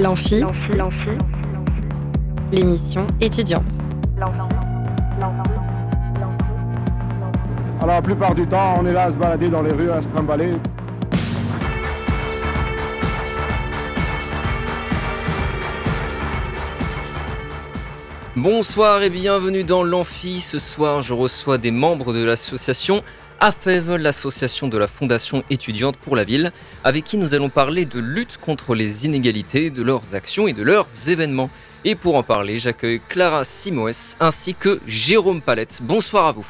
L'amphi, l'émission étudiante. Alors la plupart du temps, on est là à se balader dans les rues, à se trimballer. Bonsoir et bienvenue dans l'Amphi. Ce soir, je reçois des membres de l'association AFEV, l'association de la Fondation étudiante pour la ville, avec qui nous allons parler de lutte contre les inégalités, de leurs actions et de leurs événements. Et pour en parler, j'accueille Clara Simoes ainsi que Jérôme Palette. Bonsoir à vous.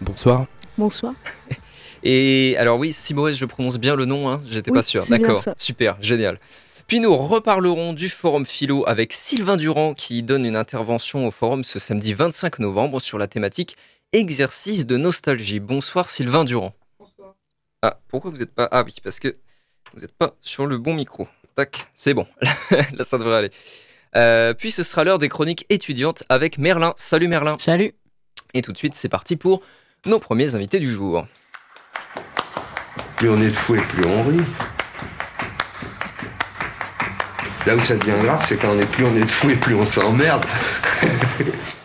Bonsoir. Bonsoir. Et alors oui, Simoes, je prononce bien le nom, hein j'étais Oui, pas sûr. D'accord, super, génial. Puis nous reparlerons du Forum Philo avec Sylvain Durand qui donne une intervention au Forum ce samedi 25 novembre sur la thématique exercice de nostalgie. Bonsoir Sylvain Durand. Bonsoir. Ah, pourquoi vous n'êtes pas... Ah oui, parce que vous n'êtes pas sur le bon micro. Tac, c'est bon. Là, ça devrait aller. Euh, puis ce sera l'heure des chroniques étudiantes avec Merlin. Salut Merlin. Salut. Et tout de suite, c'est parti pour nos premiers invités du jour. Plus on est de fou et plus on rit. Là où ça devient grave, c'est quand on est plus on est de fou et plus on s'emmerde.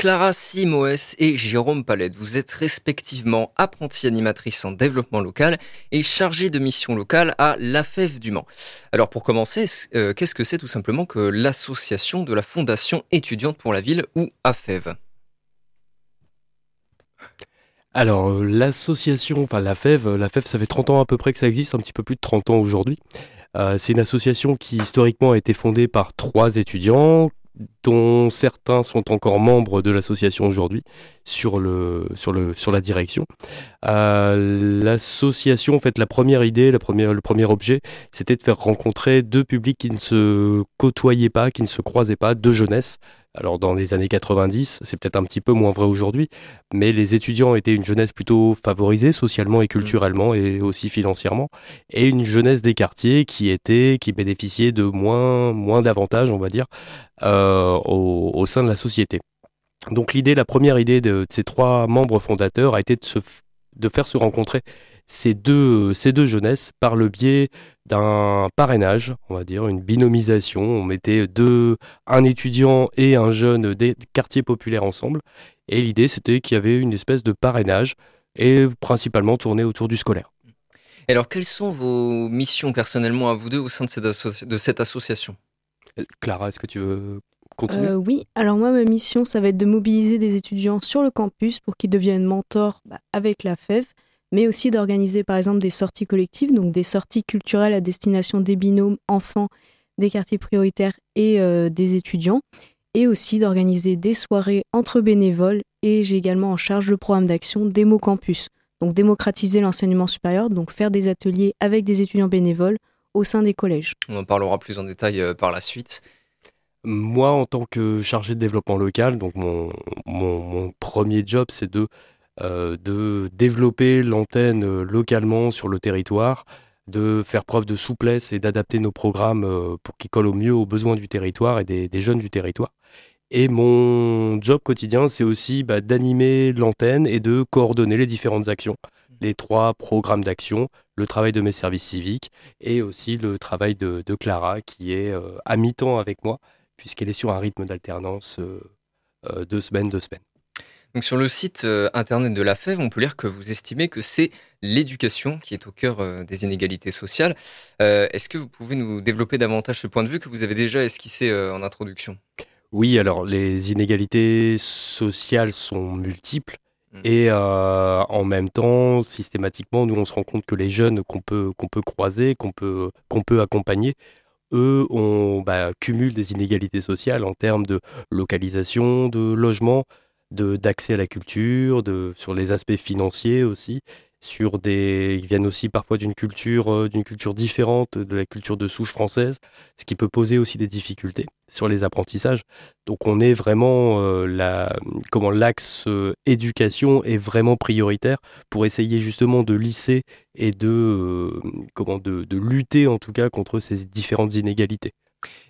Clara Simoes et Jérôme Palette, vous êtes respectivement apprentie animatrice en développement local et chargée de mission locale à l'AFEV du Mans. Alors pour commencer, euh, qu'est-ce que c'est tout simplement que l'association de la Fondation étudiante pour la ville ou AFEV Alors, euh, l'association, enfin la FEV, la FEV, ça fait 30 ans à peu près que ça existe, un petit peu plus de 30 ans aujourd'hui. Euh, c'est une association qui historiquement a été fondée par trois étudiants, dont certains sont encore membres de l'association aujourd'hui sur, le, sur, le, sur la direction. Euh, l'association, en fait, la première idée, le premier objet, c'était de faire rencontrer deux publics qui ne se côtoyaient pas, qui ne se croisaient pas, deux jeunesses. Alors dans les années 90, c'est peut-être un petit peu moins vrai aujourd'hui, mais les étudiants étaient une jeunesse plutôt favorisée socialement et culturellement et aussi financièrement, et une jeunesse des quartiers qui était, qui bénéficiait de moins, moins d'avantages, on va dire, euh, au, au sein de la société. Donc l'idée, la première idée de, de ces trois membres fondateurs a été de, se, f- de faire se rencontrer ces deux, ces deux jeunesses par le biais d'un parrainage, on va dire, une binomisation. On mettait deux, un étudiant et un jeune des quartiers populaires ensemble. Et l'idée, c'était qu'il y avait une espèce de parrainage et principalement tourné autour du scolaire. Et Alors quelles sont vos missions personnellement à vous deux au sein de cette, asso- de cette association? Euh, Clara, est-ce que tu veux continuer? Euh, oui, alors moi, ma mission, ça va être de mobiliser des étudiants sur le campus pour qu'ils deviennent mentors bah, avec la FEV, mais aussi d'organiser par exemple des sorties collectives, donc des sorties culturelles à destination des binômes enfants des quartiers prioritaires et euh, des étudiants, et aussi d'organiser des soirées entre bénévoles, et j'ai également en charge le programme d'action Démo Campus, donc démocratiser l'enseignement supérieur, donc faire des ateliers avec des étudiants bénévoles au sein des collèges. On en parlera plus en détail euh, par la suite. Moi, en tant que chargé de développement local, donc mon, mon, mon premier job, c'est de, euh, de développer l'antenne euh, localement sur le territoire, de faire preuve de souplesse et d'adapter nos programmes euh, pour qu'ils collent au mieux aux besoins du territoire et des, jeunes du territoire. Et mon job quotidien, c'est aussi bah, d'animer l'antenne et de coordonner les différentes actions, les trois programmes d'action, le travail de mes services civiques et aussi le travail de, Clara qui est euh, à mi-temps avec moi puisqu'elle est sur un rythme d'alternance euh, euh, deux semaines, deux semaines. Donc sur le site euh, internet de la FEV, on peut lire que vous estimez que c'est l'éducation qui est au cœur euh, des inégalités sociales. Euh, Est-ce que vous pouvez nous développer davantage ce point de vue que vous avez déjà esquissé en introduction? Oui, alors les inégalités sociales sont multiples Mhm. et euh, en même temps, systématiquement, nous on se rend compte que les jeunes qu'on peut, qu'on peut croiser, qu'on peut, qu'on peut accompagner, eux, on bah, cumulent des inégalités sociales en termes de localisation, de logement, d'accès à la culture, de sur les aspects financiers aussi, sur des ils viennent aussi parfois d'une culture euh, d'une culture différente de la culture de souche française, ce qui peut poser aussi des difficultés sur les apprentissages. Donc on est vraiment euh, la comment l'axe euh, éducation est vraiment prioritaire pour essayer justement de lisser et de comment de, de lutter en tout cas contre ces différentes inégalités.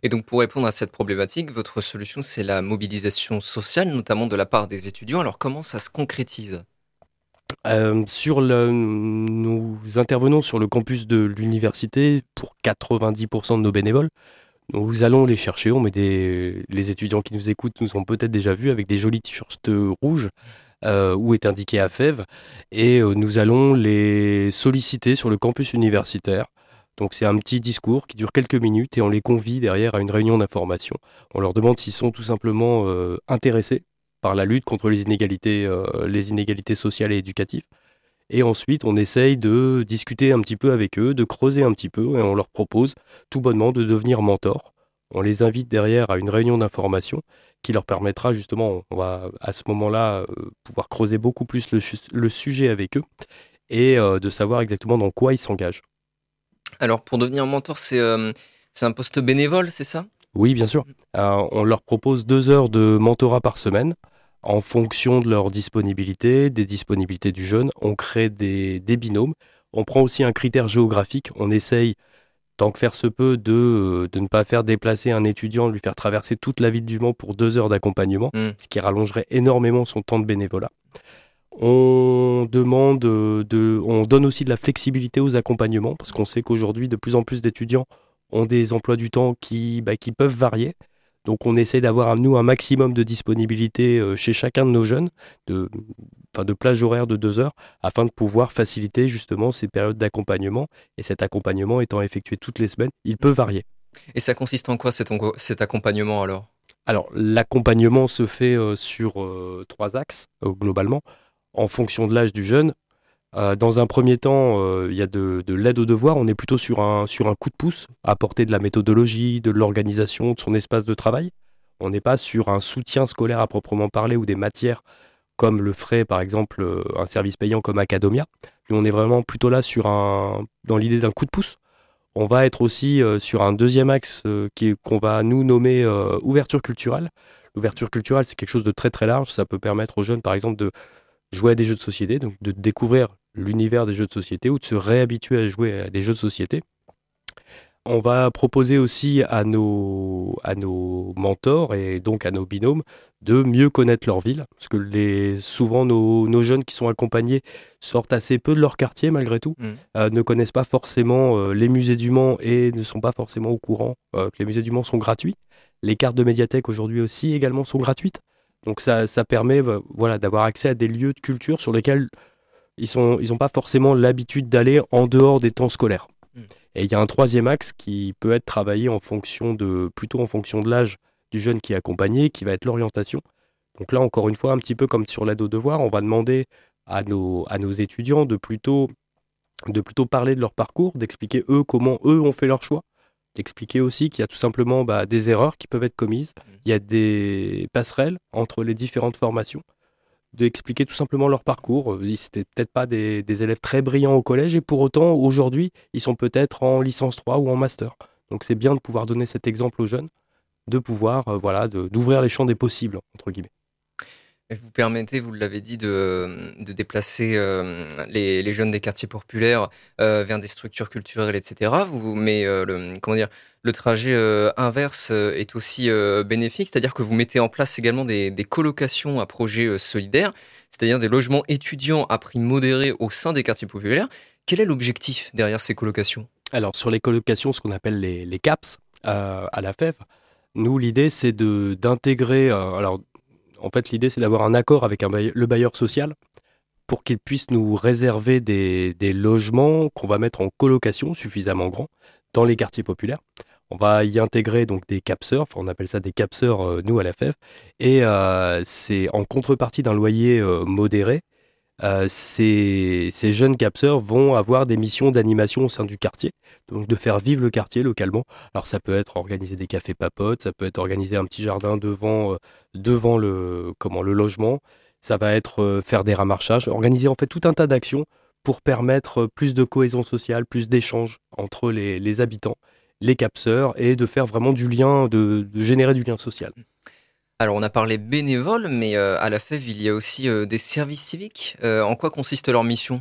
Et donc pour répondre à cette problématique, votre solution c'est la mobilisation sociale, notamment de la part des étudiants. Alors comment ça se concrétise? Euh, sur le, nous intervenons sur le campus de l'université pour 90% de nos bénévoles. Nous allons les chercher. On met des... Les étudiants qui nous écoutent nous ont peut-être déjà vus avec des jolis t-shirts rouges euh, où est indiqué AFEV. Et euh, nous allons les solliciter sur le campus universitaire. Donc c'est un petit discours qui dure quelques minutes et on les convie derrière à une réunion d'information. On leur demande s'ils sont tout simplement euh, intéressés par la lutte contre les inégalités, les inégalités sociales et éducatives. Et ensuite, on essaye de discuter un petit peu avec eux, de creuser un petit peu, et on leur propose tout bonnement de devenir mentor. On les invite derrière à une réunion d'information qui leur permettra justement, on va à ce moment-là euh, pouvoir creuser beaucoup plus le, sujet avec eux et euh, de savoir exactement dans quoi ils s'engagent. Alors pour devenir mentor, c'est euh, un poste bénévole, c'est ça? Oui, bien sûr. on leur propose deux heures de mentorat par semaine en fonction de leur disponibilité, des disponibilités du jeune, on crée des, binômes. On prend aussi un critère géographique. On essaye, tant que faire se peut, de, euh, de ne pas faire déplacer un étudiant, lui faire traverser toute la ville du Mans pour deux heures d'accompagnement, mm. ce qui rallongerait énormément son temps de bénévolat. On demande euh, de, on donne aussi de la flexibilité aux accompagnements parce qu'on sait qu'aujourd'hui de plus en plus d'étudiants ont des emplois du temps qui, bah, qui peuvent varier. Donc on essaie d'avoir nous un maximum de disponibilité euh, chez chacun de nos jeunes, de, enfin, de plage horaire de deux heures, afin de pouvoir faciliter justement ces périodes d'accompagnement. Et cet accompagnement étant effectué toutes les semaines, il peut varier. Et ça consiste en quoi cet, cet accompagnement alors? Alors l'accompagnement se fait euh, sur trois axes globalement, en fonction de l'âge du jeune, euh, dans un premier temps, euh, il y a de, l'aide au devoir. On est plutôt sur un, sur un coup de pouce, apporter de la méthodologie, de l'organisation de son espace de travail. On n'est pas sur un soutien scolaire à proprement parler ou des matières comme le ferait par exemple euh, un service payant comme Academia. Nous, on est vraiment plutôt là sur un, dans l'idée d'un coup de pouce. On va être aussi sur un deuxième axe qu'on va nous nommer ouverture culturelle. L'ouverture culturelle, c'est quelque chose de très très large. Ça peut permettre aux jeunes, par exemple, de jouer à des jeux de société, donc de découvrir l'univers des jeux de société ou de se réhabituer à jouer à des jeux de société. On va proposer aussi à nos, à nos mentors et donc à nos binômes de mieux connaître leur ville, parce que les, souvent nos, jeunes qui sont accompagnés sortent assez peu de leur quartier malgré tout, mm. euh, ne connaissent pas forcément euh, les musées du Mans et ne sont pas forcément au courant euh, que les musées du Mans sont gratuits. Les cartes de médiathèque aujourd'hui aussi également sont gratuites. Donc ça, ça permet voilà, d'avoir accès à des lieux de culture sur lesquels ils n'ont ils pas forcément l'habitude d'aller en dehors des temps scolaires. Hmm. Et il y a un troisième axe qui peut être travaillé en fonction de, plutôt en fonction de l'âge du jeune qui est accompagné, qui va être l'orientation. Donc là, encore une fois, un petit peu comme sur l'aide aux devoirs, on va demander à nos, à nos étudiants de plutôt, de plutôt parler de leur parcours, d'expliquer eux comment eux ont fait leur choix, d'expliquer aussi qu'il y a tout simplement bah, des erreurs qui peuvent être commises, hmm. il y a des passerelles entre les différentes formations d'expliquer tout simplement leur parcours. Ils n'étaient peut-être pas des, élèves très brillants au collège et pour autant, aujourd'hui, ils sont peut-être en licence 3 ou en master. Donc c'est bien de pouvoir donner cet exemple aux jeunes, de pouvoir, euh, voilà, d'ouvrir les champs des possibles, entre guillemets. Vous permettez, vous l'avez dit, de, déplacer euh, les, jeunes des quartiers populaires euh, vers des structures culturelles, etc. Mais euh, le, trajet inverse est aussi bénéfique, c'est-à-dire que vous mettez en place également des, colocations à projet solidaire, c'est-à-dire des logements étudiants à prix modéré au sein des quartiers populaires. Quel est l'objectif derrière ces colocations Alors sur les colocations, ce qu'on appelle les, les CAPS à la FEV, nous, l'idée, c'est d'intégrer, alors en fait, l'idée, c'est d'avoir un accord avec le bailleur social pour qu'il puisse nous réserver des, logements qu'on va mettre en colocation suffisamment grands dans les quartiers populaires. On va y intégrer donc des capseurs, on appelle ça des capseurs nous à la FEV, et euh, c'est en contrepartie d'un loyer euh, modéré, euh, ces, jeunes capseurs vont avoir des missions d'animation au sein du quartier, donc de faire vivre le quartier localement. Alors ça peut être organiser des cafés papotes, ça peut être organiser un petit jardin devant, euh, devant le, comment, le logement, ça va être euh, faire des ramarchages, organiser en fait tout un tas d'actions pour permettre plus de cohésion sociale, plus d'échanges entre les, habitants, les capseurs, et de faire vraiment du lien, de générer du lien social. Alors on a parlé bénévole, mais euh, à la FEV, il y a aussi euh, des services civiques. Euh, en quoi consiste leur mission?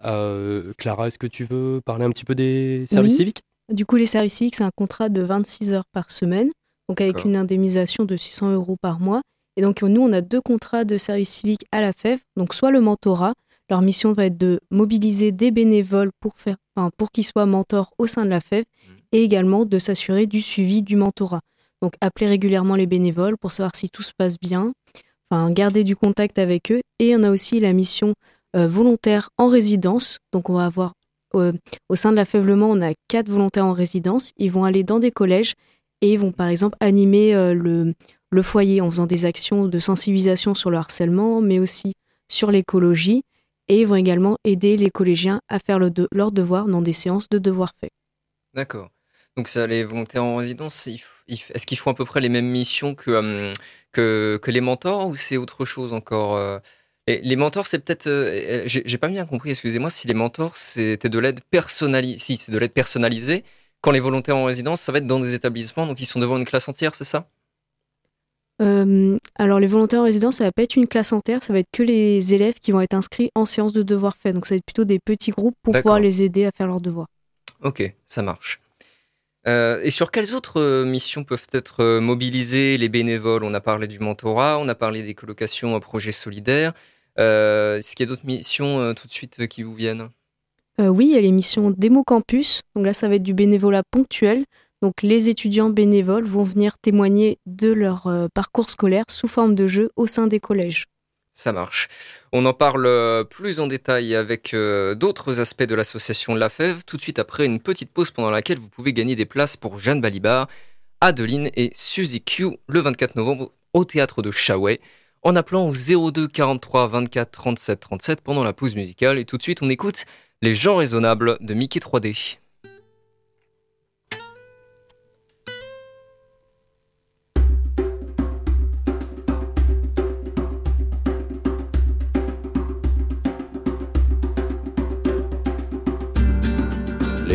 Clara, est-ce que tu veux parler un petit peu des services civiques? Du coup, les services civiques, c'est un contrat de 26 heures par semaine, donc avec une indemnisation de 600 euros par mois. Et donc nous, on a deux contrats de services civiques à la FEV. Donc soit le mentorat, leur mission va être de mobiliser des bénévoles pour, faire, pour qu'ils soient mentors au sein de la FEV, mmh. et également de s'assurer du suivi du mentorat. Donc appeler régulièrement les bénévoles pour savoir si tout se passe bien, enfin garder du contact avec eux. Et on a aussi la mission euh, volontaire en résidence. Donc on va avoir euh, au sein de la Fèvlement, on a quatre volontaires en résidence. Ils vont aller dans des collèges et ils vont par exemple animer euh, le, foyer en faisant des actions de sensibilisation sur le harcèlement, mais aussi sur l'écologie. Et ils vont également aider les collégiens à faire leurs devoirs dans des séances de devoirs faits. D'accord. Donc ça, les volontaires en résidence, est-ce qu'ils font à peu près les mêmes missions que, euh, que, que, les mentors ou c'est autre chose encore euh? Les mentors, c'est peut-être, euh, j'ai pas bien compris, excusez-moi, si les mentors c'était de l'aide personnalisée, si c'est de l'aide personnalisée, quand les volontaires en résidence, ça va être dans des établissements, donc ils sont devant une classe entière, c'est ça? Alors les volontaires en résidence, ça va pas être une classe entière, ça va être que les élèves qui vont être inscrits en séance de devoirs faits. Donc ça va être plutôt des petits groupes pour pouvoir les aider à faire leurs devoirs. Ok, ça marche. Euh, et sur quelles autres euh, missions peuvent être euh, mobilisés les bénévoles? On a parlé du mentorat, on a parlé des colocations à projets solidaires. Est-ce qu'il y a d'autres missions tout de suite qui vous viennent? Oui, il y a les missions Démo Campus. Donc là, ça va être du bénévolat ponctuel. Donc les étudiants bénévoles vont venir témoigner de leur parcours scolaire sous forme de jeu au sein des collèges. Ça marche. On en parle euh, plus en détail avec euh, d'autres aspects de l'association La Fève, tout de suite après une petite pause pendant laquelle vous pouvez gagner des places pour Jeanne Balibar, Adeline et Suzy Q le 24 novembre au théâtre de Chaouet en appelant au 02 43 24 37 37 pendant la pause musicale. Et tout de suite, on écoute Les gens raisonnables de Mickey 3D.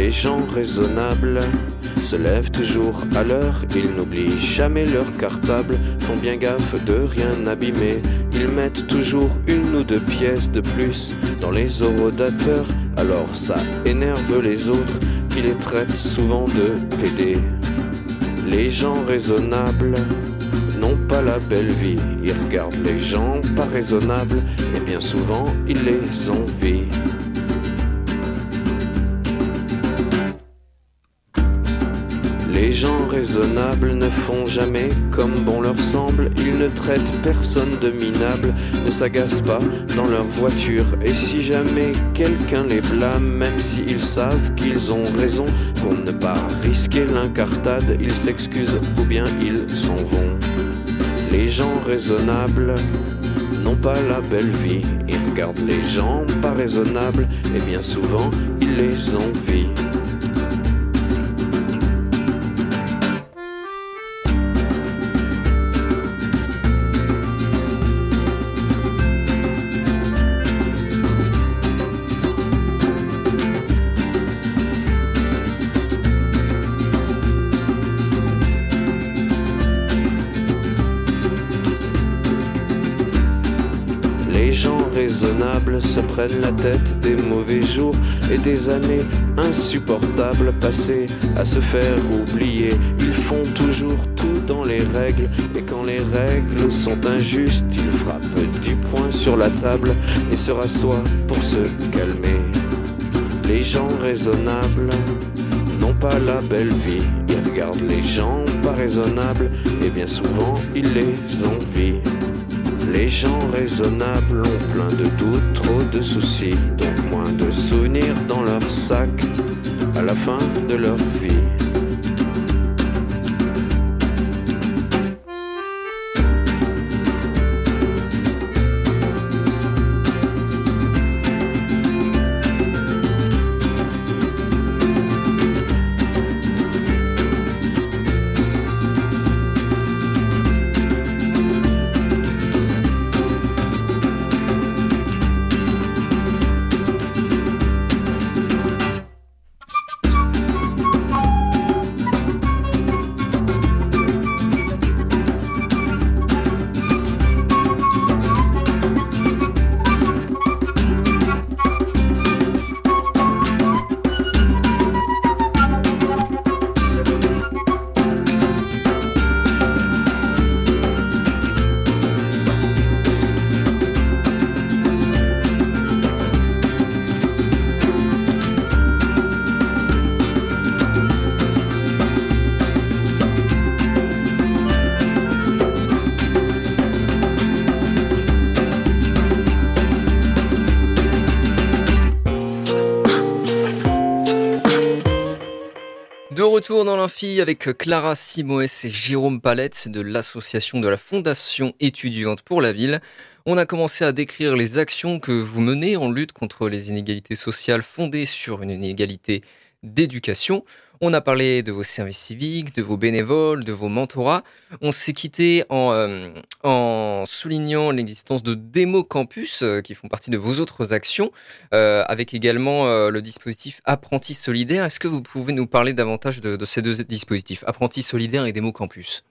Les gens raisonnables se lèvent toujours à l'heure, ils n'oublient jamais leur cartable, font bien gaffe de rien abîmer, ils mettent toujours une ou deux pièces de plus dans les orodateurs, alors ça énerve les autres qui les traitent souvent de PD. Les gens raisonnables n'ont pas la belle vie, ils regardent les gens pas raisonnables et bien souvent ils les envient. Les gens raisonnables ne font jamais comme bon leur semble, ils ne traitent personne de minable, ne s'agacent pas dans leur voiture, et si jamais quelqu'un les blâme, même s'ils savent qu'ils ont raison, pour ne pas risquer l'incartade, ils s'excusent ou bien ils s'en vont. Les gens raisonnables n'ont pas la belle vie, ils regardent les gens pas raisonnables, et bien souvent ils les envient. Prennent la tête des mauvais jours et des années insupportables passées à se faire oublier. Ils font toujours tout dans les règles et quand les règles sont injustes, ils frappent du poing sur la table et se rassoient pour se calmer. Les gens raisonnables n'ont pas la belle vie, ils regardent les gens pas raisonnables et bien souvent ils les envient. Les gens raisonnables ont plein de doutes, trop de soucis, donc moins de souvenirs dans leur sac à la fin de leur vie. Avec Clara Simoes et Jérôme Palette de l'association de la Fondation étudiante pour la ville. On a commencé à décrire les actions que vous menez en lutte contre les inégalités sociales fondées sur une inégalité d'éducation. On a parlé de vos services civiques, de vos bénévoles, de vos mentorats. On s'est quitté en, euh, soulignant l'existence de démo campus euh, qui font partie de vos autres actions, euh, avec également le dispositif Apprenti Solidaire. Est-ce que vous pouvez nous parler davantage de, de ces deux dispositifs, Apprenti Solidaire et démo campus?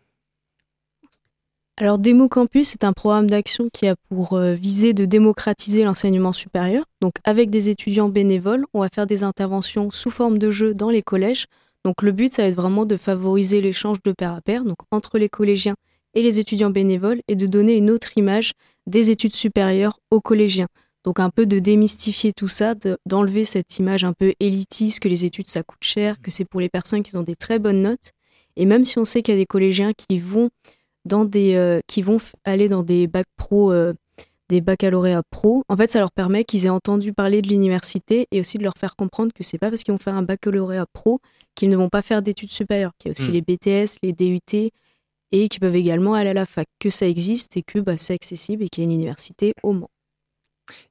Alors Démo Campus est un programme d'action qui a pour visée de démocratiser l'enseignement supérieur. Donc avec des étudiants bénévoles, on va faire des interventions sous forme de jeu dans les collèges. Donc le but, ça va être vraiment de favoriser l'échange de pair à pair, donc entre les collégiens et les étudiants bénévoles, et de donner une autre image des études supérieures aux collégiens. Donc un peu de démystifier tout ça, d'enlever cette image un peu élitiste que les études ça coûte cher, que c'est pour les personnes qui ont des très bonnes notes. Et même si on sait qu'il y a des collégiens qui vont dans des, euh, qui vont aller dans des bacs pro, euh, des baccalauréats pro, en fait, ça leur permet qu'ils aient entendu parler de l'université et aussi de leur faire comprendre que c'est pas parce qu'ils vont faire un baccalauréat pro qu'ils ne vont pas faire d'études supérieures, qu'il y a aussi hmm. les BTS, les DUT et qui peuvent également aller à la fac, que ça existe et que bah, c'est accessible et qu'il y a une université au Mans.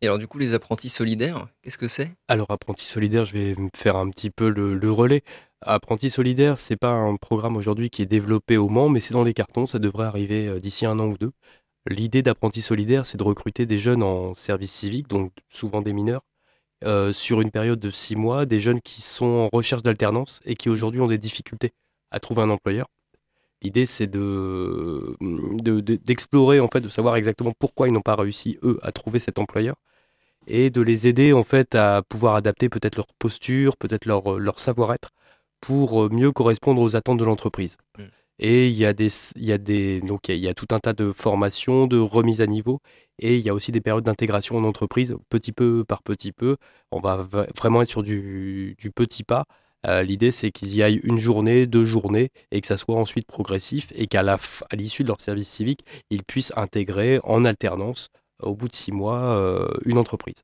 Et alors du coup, les apprentis solidaires, qu'est-ce que c'est? Alors apprentis solidaires, je vais faire un petit peu le, relais. Apprentis solidaires, c'est pas un programme aujourd'hui qui est développé au Mans, mais c'est dans les cartons, ça devrait arriver euh, d'ici un an ou deux. L'idée d'apprentis solidaires, c'est de recruter des jeunes en service civique, donc souvent des mineurs, euh, sur une période de six mois, des jeunes qui sont en recherche d'alternance et qui aujourd'hui ont des difficultés à trouver un employeur. L'idée, c'est de, d'explorer, en fait, de savoir exactement pourquoi ils n'ont pas réussi, eux, à trouver cet employeur et de les aider, en fait, à pouvoir adapter peut-être leur posture, peut-être leur, leur savoir-être pour mieux correspondre aux attentes de l'entreprise. Mm. Et il y a des, il y a des, donc il y, a, tout un tas de formations, de remises à niveau, et il y a aussi des périodes d'intégration en entreprise, petit peu par petit peu. On va vraiment être sur du, du petit pas. Euh, l'idée, c'est qu'ils y aillent une journée, deux journées, et que ça soit ensuite progressif, et qu'à l'issue de leur service civique, ils puissent intégrer en alternance, au bout de six mois, euh, une entreprise.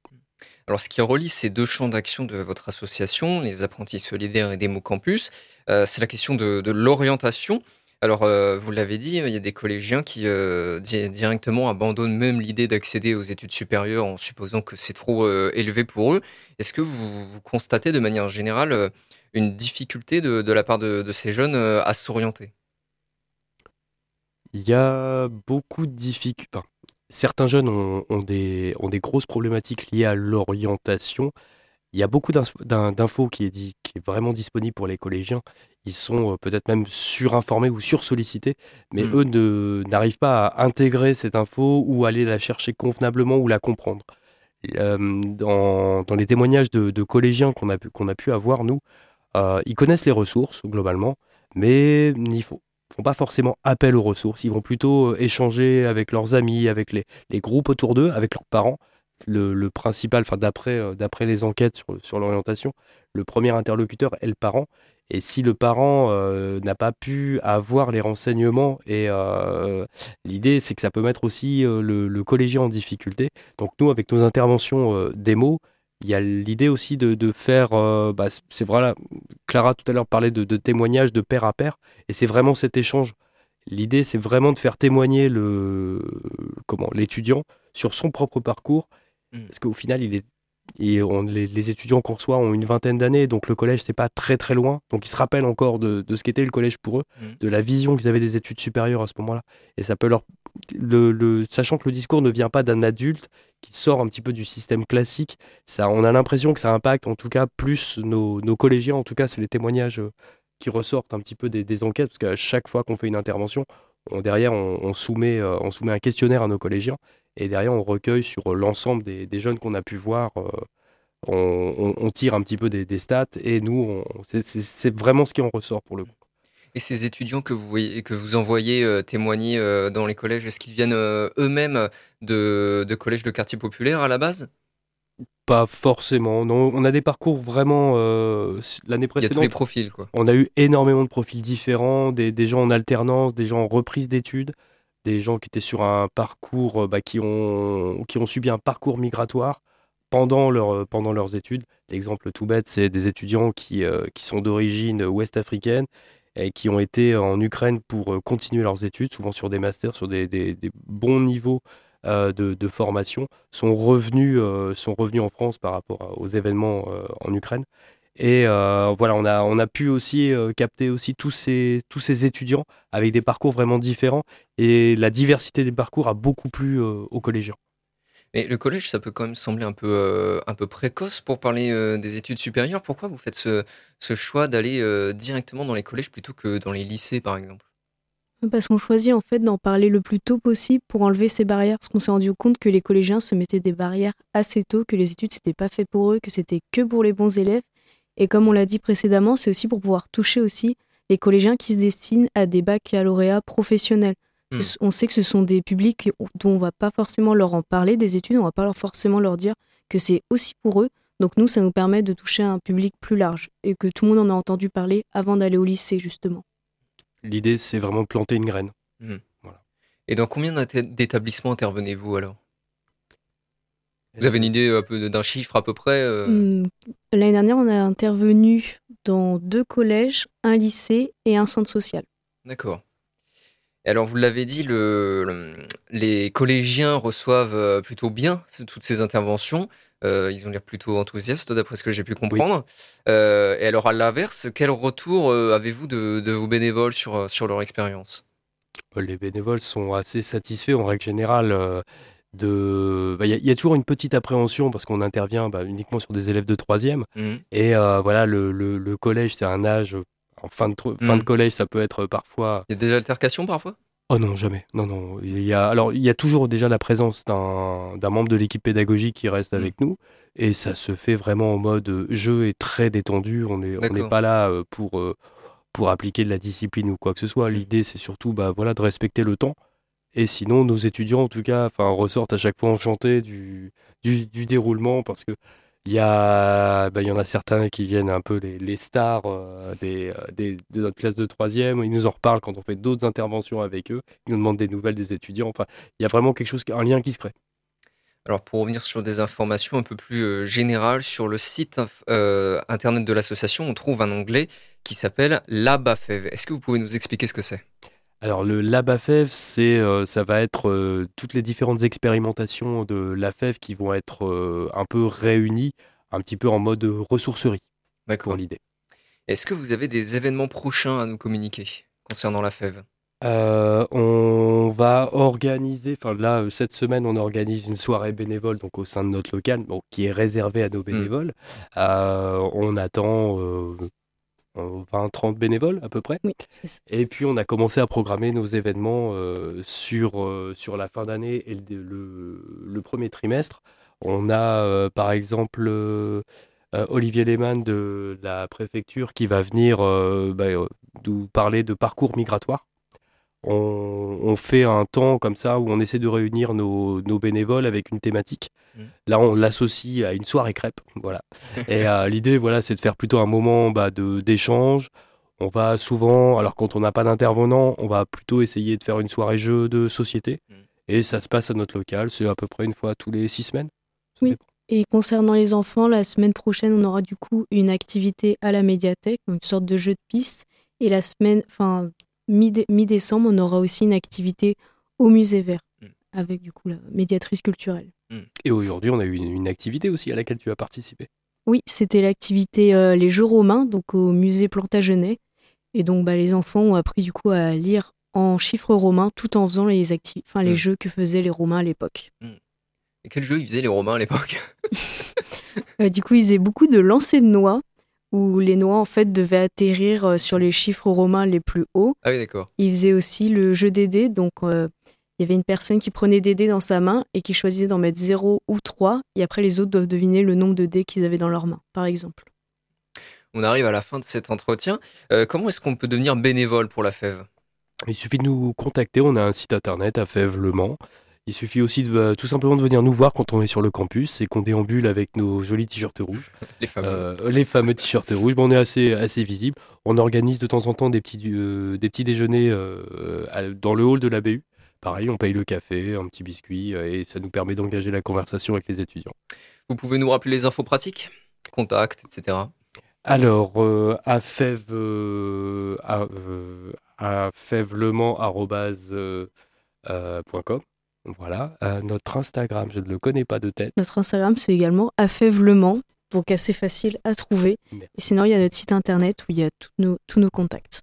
Alors, ce qui relie ces deux champs d'action de votre association, les apprentis solidaires et Démo Campus, euh, c'est la question de, l'orientation. Alors, euh, vous l'avez dit, il y a des collégiens qui euh, directement abandonnent même l'idée d'accéder aux études supérieures en supposant que c'est trop élevé pour eux. Est-ce que vous, constatez de manière générale une difficulté de, la part de, ces jeunes à s'orienter? Il y a beaucoup de difficultés. Certains jeunes ont, des, ont des grosses problématiques liées à l'orientation. Il y a beaucoup d'infos qui est, qui est vraiment disponible pour les collégiens ils sont euh, peut-être même surinformés ou sursollicités, mais mmh. eux n'arrivent pas à intégrer cette info ou aller la chercher convenablement ou la comprendre. Euh, dans, les témoignages de, collégiens qu'on a, qu'on a pu avoir, nous, euh, ils connaissent les ressources globalement, mais ils ne font, pas forcément appel aux ressources. Ils vont plutôt échanger avec leurs amis, avec les, groupes autour d'eux, avec leurs parents. Le, principal, enfin d'après, d'après les enquêtes sur, sur l'orientation, le premier interlocuteur est le parent. Et si le parent euh, n'a pas pu avoir les renseignements, et euh, l'idée c'est que ça peut mettre aussi euh, le, collégien en difficulté. Donc nous, avec nos interventions démo, il y a l'idée aussi de, faire, bah, c'est voilà, Clara tout à l'heure parlait de, témoignages de pair à pair, et c'est vraiment cet échange. L'idée c'est vraiment de faire témoigner le comment l'étudiant sur son propre parcours, mmh. parce qu'au final il est et les, étudiants qu'on reçoit ont une vingtaine d'années, donc le collège, c'est pas très très loin. Donc ils se rappellent encore de, ce qu'était le collège pour eux, mmh. de la vision qu'ils avaient des études supérieures à ce moment-là. Et ça peut leur. Sachant que le discours ne vient pas d'un adulte qui sort un petit peu du système classique, ça, on a l'impression que ça impacte en tout cas plus nos, collégiens. En tout cas, c'est les témoignages euh, qui ressortent un petit peu des, enquêtes, parce qu'à chaque fois qu'on fait une intervention, derrière, on, soumet, euh, on soumet un questionnaire à nos collégiens et derrière, on recueille sur l'ensemble des, jeunes qu'on a pu voir. Euh, on, tire un petit peu des, stats et nous, c'est vraiment ce qui en ressort pour le coup. Et ces étudiants que vous, voyez, que vous envoyez euh, témoigner euh, dans les collèges, est-ce qu'ils viennent eux-mêmes de, collèges de quartier populaire à la base? Pas forcément. Non, on a des parcours vraiment. L'année précédente. Il y a tous les profils, quoi. On a eu énormément de profils différents, des, des gens en alternance, des gens en reprise d'études des gens qui étaient sur un parcours, euh, bah, qui, ont, qui ont subi un parcours migratoire pendant, leur, pendant leurs études. L'exemple tout bête, c'est des étudiants qui, qui sont d'origine ouest-africaine et qui ont été en Ukraine pour continuer leurs études, souvent sur des masters, sur des, des, bons niveaux de, de, formation, sont revenus, sont revenus en France par rapport aux événements en Ukraine. Et voilà, on a, on a pu aussi capter aussi tous ces, tous ces étudiants avec des parcours vraiment différents. Et la diversité des parcours a beaucoup plu aux collégiens. Mais le collège, ça peut quand même sembler un peu, euh, précoce pour parler euh, des études supérieures. Pourquoi vous faites ce, ce choix d'aller euh, directement dans les collèges plutôt que dans les lycées, par exemple? Parce qu'on choisit en fait d'en parler le plus tôt possible pour enlever ces barrières. Parce qu'on s'est rendu compte que les collégiens se mettaient des barrières assez tôt, que les études, c'était pas fait pour eux, que c'était que pour les bons élèves. Et comme on l'a dit précédemment, c'est aussi pour pouvoir toucher aussi les collégiens qui se destinent à des baccalauréats professionnels. Hmm. On sait que ce sont des publics dont on va pas forcément leur en parler, des études, on va pas leur forcément leur dire que c'est aussi pour eux. Donc nous, ça nous permet de toucher un public plus large et que tout le monde en a entendu parler avant d'aller au lycée, justement. L'idée, c'est vraiment de planter une graine. Hmm. Et dans combien d'établissements intervenez-vous alors? Vous avez une idée d'un chiffre à peu près euh? Hmm. L'année dernière, on a intervenu dans deux collèges, un lycée et un centre social. D'accord alors, vous l'avez dit, les collégiens reçoivent euh, plutôt bien toutes ces interventions. Euh, ils ont l'air plutôt enthousiastes, d'après ce que j'ai pu comprendre. Euh, et alors, à l'inverse, quel retour avez-vous de, vos bénévoles sur, sur leur expérience? Les bénévoles sont assez satisfaits en règle générale. de, bah, il y, a toujours une petite appréhension parce qu'on intervient bah, uniquement sur des élèves de troisième. Mmh. Et voilà, le collège, c'est un âge en fin de, fin de hmm. collège, ça peut être parfois. Il y a des altercations parfois? Oh non, jamais. Non, non. Il y a, alors, il y a toujours déjà la présence d'un membre de l'équipe pédagogique qui reste hmm. avec nous. Et ça se fait vraiment en mode jeu et très détendu. On n'est pas là euh, pour, euh, pour appliquer de la discipline ou quoi que ce soit. Hmm. L'idée, c'est surtout bah, voilà, de respecter le temps. Et sinon, nos étudiants, en tout cas, ressortent à chaque fois enchantés du, du, du déroulement parce que il y, a, bah, il y en a certains qui viennent un peu les, les stars euh, des, euh, des, de notre classe de troisième. Ils nous en reparlent quand on fait d'autres interventions avec eux. Ils nous demandent des nouvelles des étudiants. Enfin, il y a vraiment quelque chose, un lien qui se crée. Alors pour revenir sur des informations un peu plus euh, générales, sur le site internet de l'association, on trouve un onglet qui s'appelle l'ABAFEV. Est-ce que vous pouvez nous expliquer ce que c'est? Alors le LabAFEV, c'est, euh, ça va être euh, toutes les différentes expérimentations de la FEV qui vont être euh, un peu réunies, un petit peu en mode ressourcerie. D'accord. l'idée. Est-ce que vous avez des événements prochains à nous communiquer concernant la FEV on va organiser, enfin là, cette semaine, on organise une soirée bénévole donc au sein de notre local, qui est réservée à nos mmh. bénévoles. on attend 20-30 bénévoles à peu près. Et puis on a commencé à programmer nos événements euh, sur, euh, sur la fin d'année et le, le, premier trimestre. On a euh, par exemple Olivier Lehmann de la préfecture qui va venir bah, nous parler de parcours migratoire on, fait un temps comme ça où on essaie de réunir nos, bénévoles avec une thématique. Mm. Là, on l'associe à une soirée crêpe. Voilà. Et euh, l'idée, voilà, c'est de faire plutôt un moment bah, d'échange. On va souvent, alors quand on n'a pas d'intervenant, on va plutôt essayer de faire une soirée jeu de société. Mm. Et ça se passe à notre local. C'est à peu près une fois tous les six semaines. oui. Et concernant les enfants, la semaine prochaine, on aura du coup une activité à la médiathèque, une sorte de jeu de piste. Et la semaine, enfin mi-décembre, on aura aussi une activité au musée vert, mm. avec du coup la médiatrice culturelle. Mm. Et aujourd'hui, on a eu une, activité aussi à laquelle tu as participé. Oui, c'était l'activité euh, Les Jeux romains, donc au musée Plantagenet. Et donc, bah, les enfants ont appris du coup à lire en chiffres romains tout en faisant les, enfin, les mm. jeux que faisaient les Romains à l'époque. Et quels jeux ils faisaient les Romains à l'époque? Euh, Du coup, ils faisaient beaucoup de lancer de noix, où les noix en fait devaient atterrir euh, sur les chiffres romains les plus hauts. Ah oui, d'accord. Il faisait aussi le jeu des dés, donc euh, il y avait une personne qui prenait des dés dans sa main et qui choisissait d'en mettre 0 ou 3, et après les autres doivent deviner le nombre de dés qu'ils avaient dans leurs mains, par exemple. On arrive à la fin de cet entretien. Euh, comment est-ce qu'on peut devenir bénévole pour la FEV Il suffit de nous contacter, on a un site internet à FEV Le Mans. Il suffit aussi de, bah, tout simplement de venir nous voir quand on est sur le campus et qu'on déambule avec nos jolis t-shirts rouges. les fameux. Euh, les fameux t-shirts rouges. on est assez, assez visible. On organise de temps en temps des petits, euh, des petits déjeuners euh, dans le hall de la BU pareil, on paye le café, un petit biscuit, et ça nous permet d'engager la conversation avec les étudiants. Vous pouvez nous rappeler les infos pratiques? Contact, etc. Alors, euh, à fève, euh, à, euh, Voilà. notre Instagram, je ne le connais pas de tête. Notre Instagram, c'est également affèvlement, donc assez facile à trouver. Et sinon, il y a notre site internet où il y a tous nos, tous nos contacts.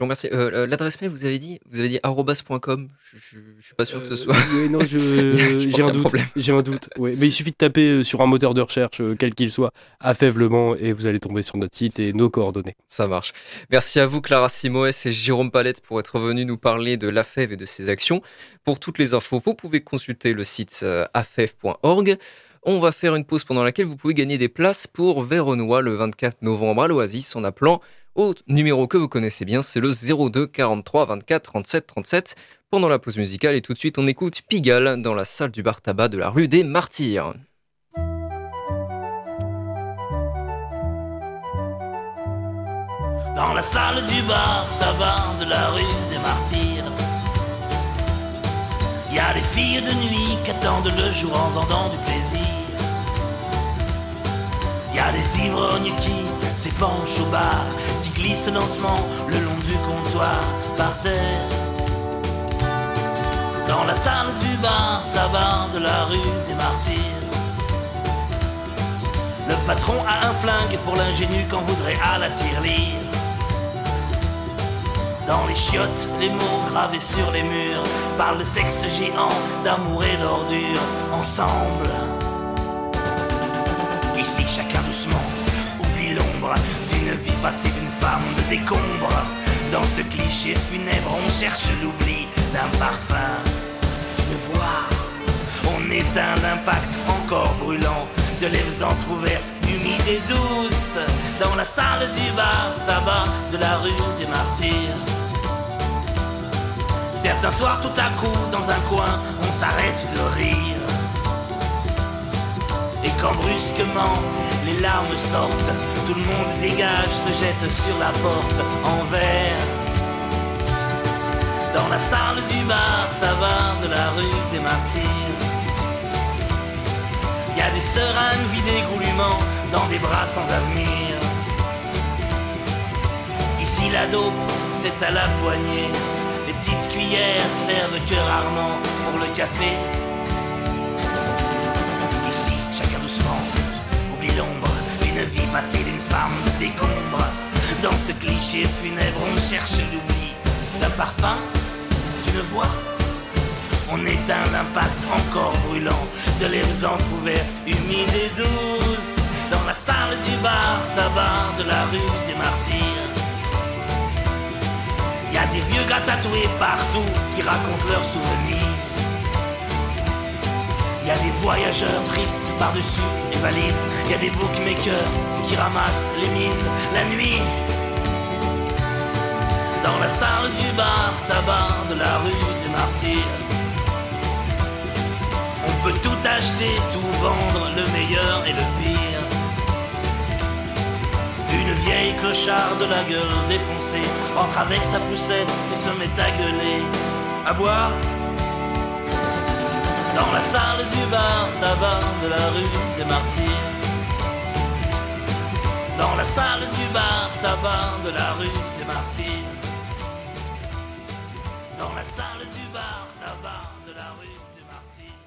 Je vous remercie. Euh, euh, l'adresse mail, vous avez dit, vous avez dit arrobas.com. Je, ne suis pas sûr que ce euh, soit. Oui, non, j'ai un, doute. J'ai un doute. Mais il suffit de taper sur un moteur de recherche, quel qu'il soit, affaiblement, et vous allez tomber sur notre site et nos coordonnées. Ça marche. Merci à vous, Clara Simoes et Jérôme Palette, pour être venus nous parler de l'AFEV et de ses actions. Pour toutes les infos, vous pouvez consulter le site afev.org. On va faire une pause pendant laquelle vous pouvez gagner des places pour Véronois le 24 novembre à l'Oasis en appelant numéro que vous connaissez bien, c'est le 02 43 24 37 37 pendant la pause musicale. Et tout de suite, on écoute Pigalle dans la salle du bar tabac de la rue des Martyrs. Dans la salle du bar tabac de la rue des Martyrs, y a des filles de nuit qui attendent le jour en vendant du plaisir. Y a des ivrognes qui s'épanchent au bar glisse lentement le long du comptoir par terre. Dans la salle du bar tabac de la rue des Martyrs. Le patron a un flingue pour l'ingénu qu'on voudrait à la tirelire. Dans les chiottes, les mots gravés sur les murs parlent de sexe géant, d'amour et d'ordure ensemble. Ici, chacun doucement d'une vie passée d'une femme de décombre. Dans ce cliché funèbre, on cherche l'oubli d'un parfum, d'une voix. On éteint l'impact encore brûlant de lèvres entr'ouvertes, humides et douces, dans la salle du bar tabac de la rue des Martyrs. Certains soirs, tout à coup, dans un coin, on s'arrête de rire. Et quand brusquement, les larmes sortent, tout le monde dégage, se jette sur la porte en verre. Dans la salle du bar tabac de la rue des Martyrs. Y a des seringues vidées goulûment dans des bras sans avenir. Ici la dope, c'est à la poignée. Les petites cuillères servent que rarement pour le café. Une vie passée d'une femme décombre. Dans ce cliché funèbre, on cherche l'oubli d'un parfum, d'une voix. On éteint l'impact encore brûlant de lèvres entr'ouvertes, humides et douces. Dans la salle du bar tabac de la rue des Martyrs. Y a des vieux gars tatoués partout qui racontent leurs souvenirs. Y a des voyageurs tristes par-dessus les valises. Y a des bookmakers qui ramassent les mises la nuit. Dans la salle du bar tabac de la rue des Martyrs. On peut tout acheter, tout vendre, le meilleur et le pire. Une vieille clocharde de la gueule défoncée entre avec sa poussette et se met à gueuler, à boire dans la salle du bar tabac de la rue des Martyrs. Dans la salle du bar tabac de la rue des Martyrs. Dans la salle du bar tabac de la rue des Martyrs.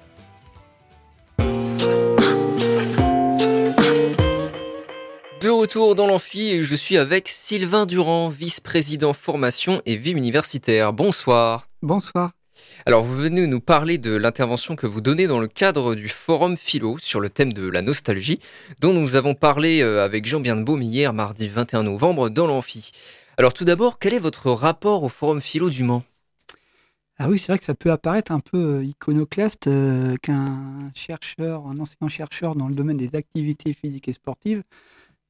De retour dans l'amphi et je suis avec Sylvain Durand, vice-président formation et vie universitaire. Bonsoir. Bonsoir. Alors, vous venez nous parler de l'intervention que vous donnez dans le cadre du Forum Philo sur le thème de la nostalgie, dont nous avons parlé euh, avec Jean Bienbaume hier, mardi 21 novembre, dans l'Amphi. Alors, tout d'abord, quel est votre rapport au Forum Philo du Mans? Ah oui, c'est vrai que ça peut apparaître un peu euh, iconoclaste euh, qu'un chercheur, un enseignant-chercheur dans le domaine des activités physiques et sportives,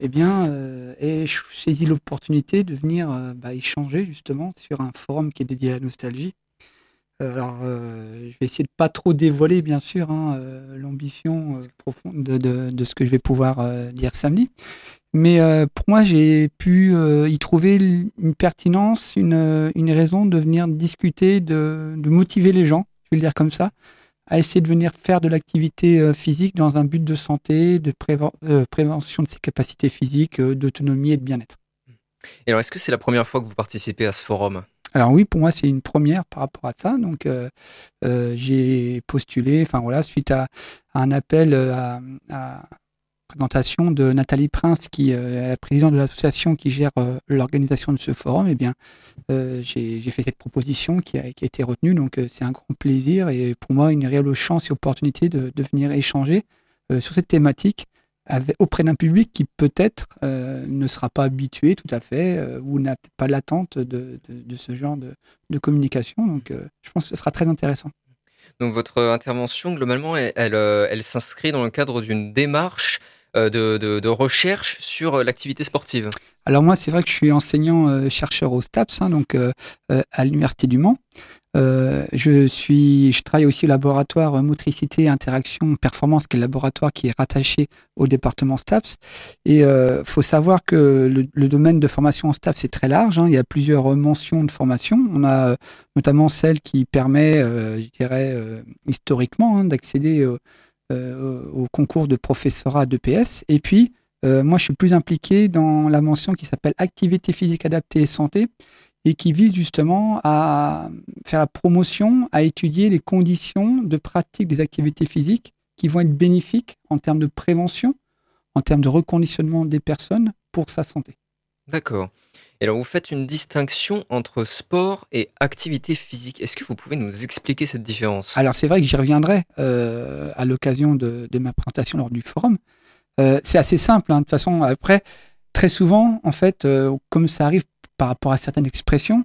eh bien, ait saisi l'opportunité de venir bah, échanger justement sur un forum qui est dédié à la nostalgie alors, euh, je vais essayer de pas trop dévoiler, bien sûr, hein, euh, l'ambition profonde de, ce que je vais pouvoir dire samedi. Mais euh, pour moi, j'ai pu euh, y trouver une pertinence, une, euh, une raison de venir discuter, de, de motiver les gens, je vais le dire comme ça, à essayer de venir faire de l'activité euh, physique dans un but de santé, de préven- euh, prévention de ses capacités physiques, euh, d'autonomie et de bien-être. Et alors, est-ce que c'est la première fois que vous participez à ce forum? Alors oui, pour moi, c'est une première par rapport à ça. Donc, euh, euh, j'ai postulé, enfin voilà, suite à, un appel euh, à, présentation de Nathalie Prince, qui est la présidente de l'association qui gère l'organisation de ce forum. Eh bien, j'ai fait cette proposition qui a, été retenue. Donc, c'est un grand plaisir et pour moi une réelle chance et opportunité de, de venir échanger sur cette thématique avec- auprès d'un public qui peut-être euh, ne sera pas habitué tout à fait euh, ou n'a pas l'attente de, de, de ce genre de, de communication. Donc euh, je pense que ce sera très intéressant. Donc, votre intervention, globalement, elle, elle, elle s'inscrit dans le cadre d'une démarche de, de- de recherche sur l'activité sportive. Alors moi, c'est vrai que je suis enseignant euh, chercheur au STAPS, hein, donc euh, à l'université du Mans. Euh, je suis, je travaille aussi au laboratoire motricité, interaction, performance, qui est le laboratoire qui est rattaché au département STAPS. Et euh, faut savoir que le, le domaine de formation en STAPS est très large. hein. Il y a plusieurs mentions de formation. On a euh, notamment celle qui permet, euh, je dirais euh, historiquement, hein, d'accéder euh, au concours de professorat d'EPS. Et puis moi, je suis plus impliqué dans la mention qui s'appelle activité physique adaptée et santé et qui vise justement à faire la promotion, à étudier les conditions de pratique des activités physiques qui vont être bénéfiques en termes de prévention, en termes de reconditionnement des personnes pour sa santé. D'accord. Et alors, vous faites une distinction entre sport et activité physique. Est-ce que vous pouvez nous expliquer cette différence? Alors c'est vrai que j'y reviendrai euh, à l'occasion de, de ma présentation lors du forum. Euh, c'est assez simple, hein. de toute façon. Après, très souvent, en fait, euh, comme ça arrive par rapport à certaines expressions,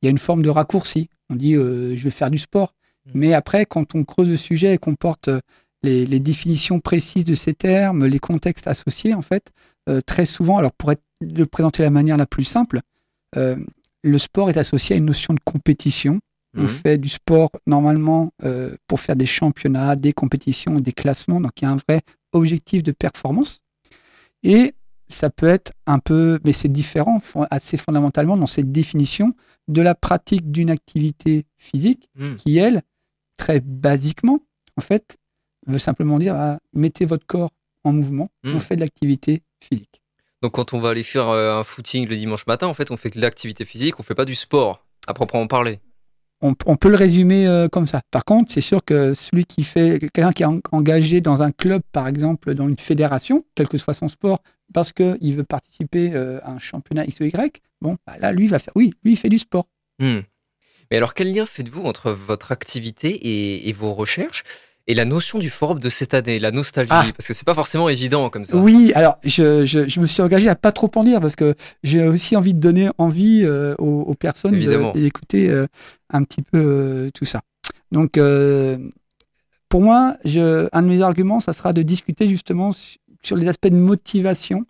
il y a une forme de raccourci. On dit euh, je vais faire du sport, mais après, quand on creuse le sujet et qu'on porte euh, les, les définitions précises de ces termes, les contextes associés, en fait, euh, très souvent, alors pour être, le présenter de la manière la plus simple, euh, le sport est associé à une notion de compétition. On Mhm. fait du sport normalement euh, pour faire des championnats, des compétitions, des classements. Donc il y a un vrai objectif de performance. Et ça peut être un peu, mais c'est différent assez fondamentalement dans cette définition de la pratique d'une activité physique Hmm. qui, elle, très basiquement, en fait, veut simplement dire ah, mettez votre corps en mouvement, Mm. on fait de l'activité physique. Donc, quand on va aller faire euh, un footing le dimanche matin, en fait, on fait de l'activité physique, on fait pas du sport, à proprement parler. On, peut le résumer euh, comme ça. Par contre, c'est sûr que celui qui fait, quelqu'un qui est en- engagé dans un club, par exemple, dans une fédération, quel que soit son sport, parce qu'il veut participer euh, à un championnat X ou Y, bon, bah là, lui, oui, lui, il fait du sport. Hmm. Mais alors, quel lien faites-vous entre votre activité et vos recherches? Et la notion du forum de cette année, la nostalgie Ah. Parce que c'est pas forcément évident comme ça. Oui, alors, je, je, je me suis engagé à pas trop en dire, parce que j'ai aussi envie de donner envie euh, aux, aux personnes d'écouter euh, un petit peu euh, tout ça. Donc, pour moi, je, un de mes arguments, ça sera de discuter justement su- sur les aspects de motivation,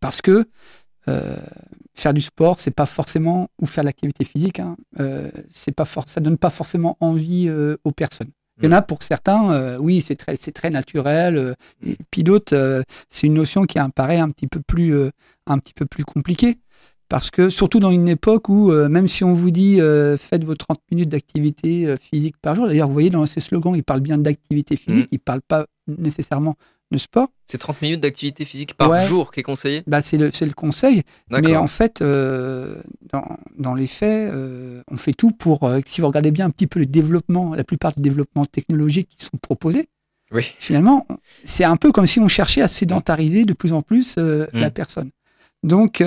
parce que faire du sport, c'est pas forcément ou faire de l'activité physique, hein, c'est pas ça donne pas forcément envie aux personnes. Il y en a pour certains, euh, oui, c'est très, c'est très naturel. euh, et puis d'autres, euh, c'est une notion qui apparaît un petit peu plus, euh, un petit peu plus compliquée. Parce que, surtout dans une époque où, euh, même si on vous dit euh, faites vos 30 minutes d'activité physique par jour, d'ailleurs, vous voyez dans ces slogans, ils parlent bien d'activité physique, Mhm. ils parlent pas nécessairement de sport. C'est 30 minutes d'activité physique par Ouais. jour qui est conseillé Bah, c'est le, le conseil. Mais en fait, euh, dans, dans les faits, euh, on fait tout pour, euh, si vous regardez bien un petit peu le développement, la plupart des développements technologiques qui sont proposés, Oui. finalement, c'est un peu comme si on cherchait à sédentariser de plus en plus euh, Mm. la personne. Donc,